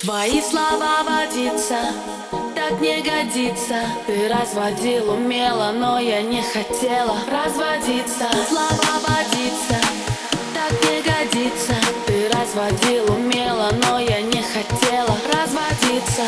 Твои слова водиться так не годится. Ты разводил умело, но я не хотела разводиться. Слова водиться так не годится. Ты разводил умело, но я не хотела разводиться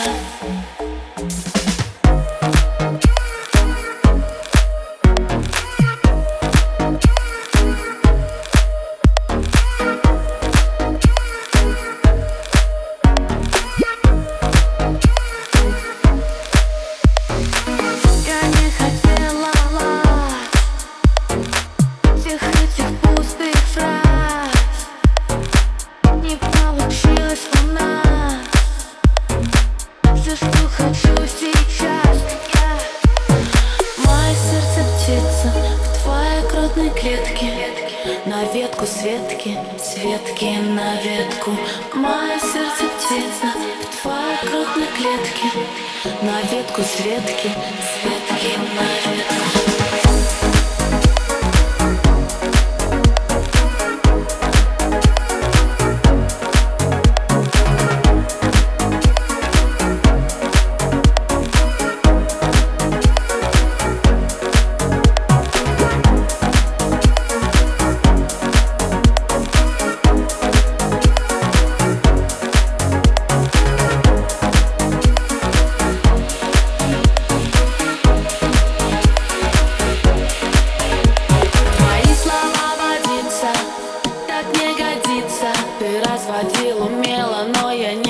птица в твоей грудной клетке. На ветку Светки, Светки на ветку. Мое сердце птица в твоей грудной клетке. На ветку Светки, Светки на ветку умело, но я не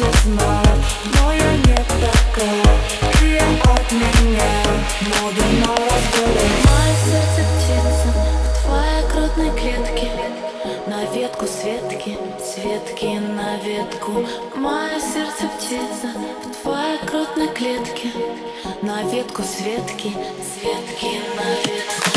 все знают Но я не такая Ты от меня Мода на разводы Мое сердце птица В твоей грудной клетке. На ветку Светки Светки на ветку. Мое сердце птица В твоей грудной клетке. На ветку Светки Светки на ветку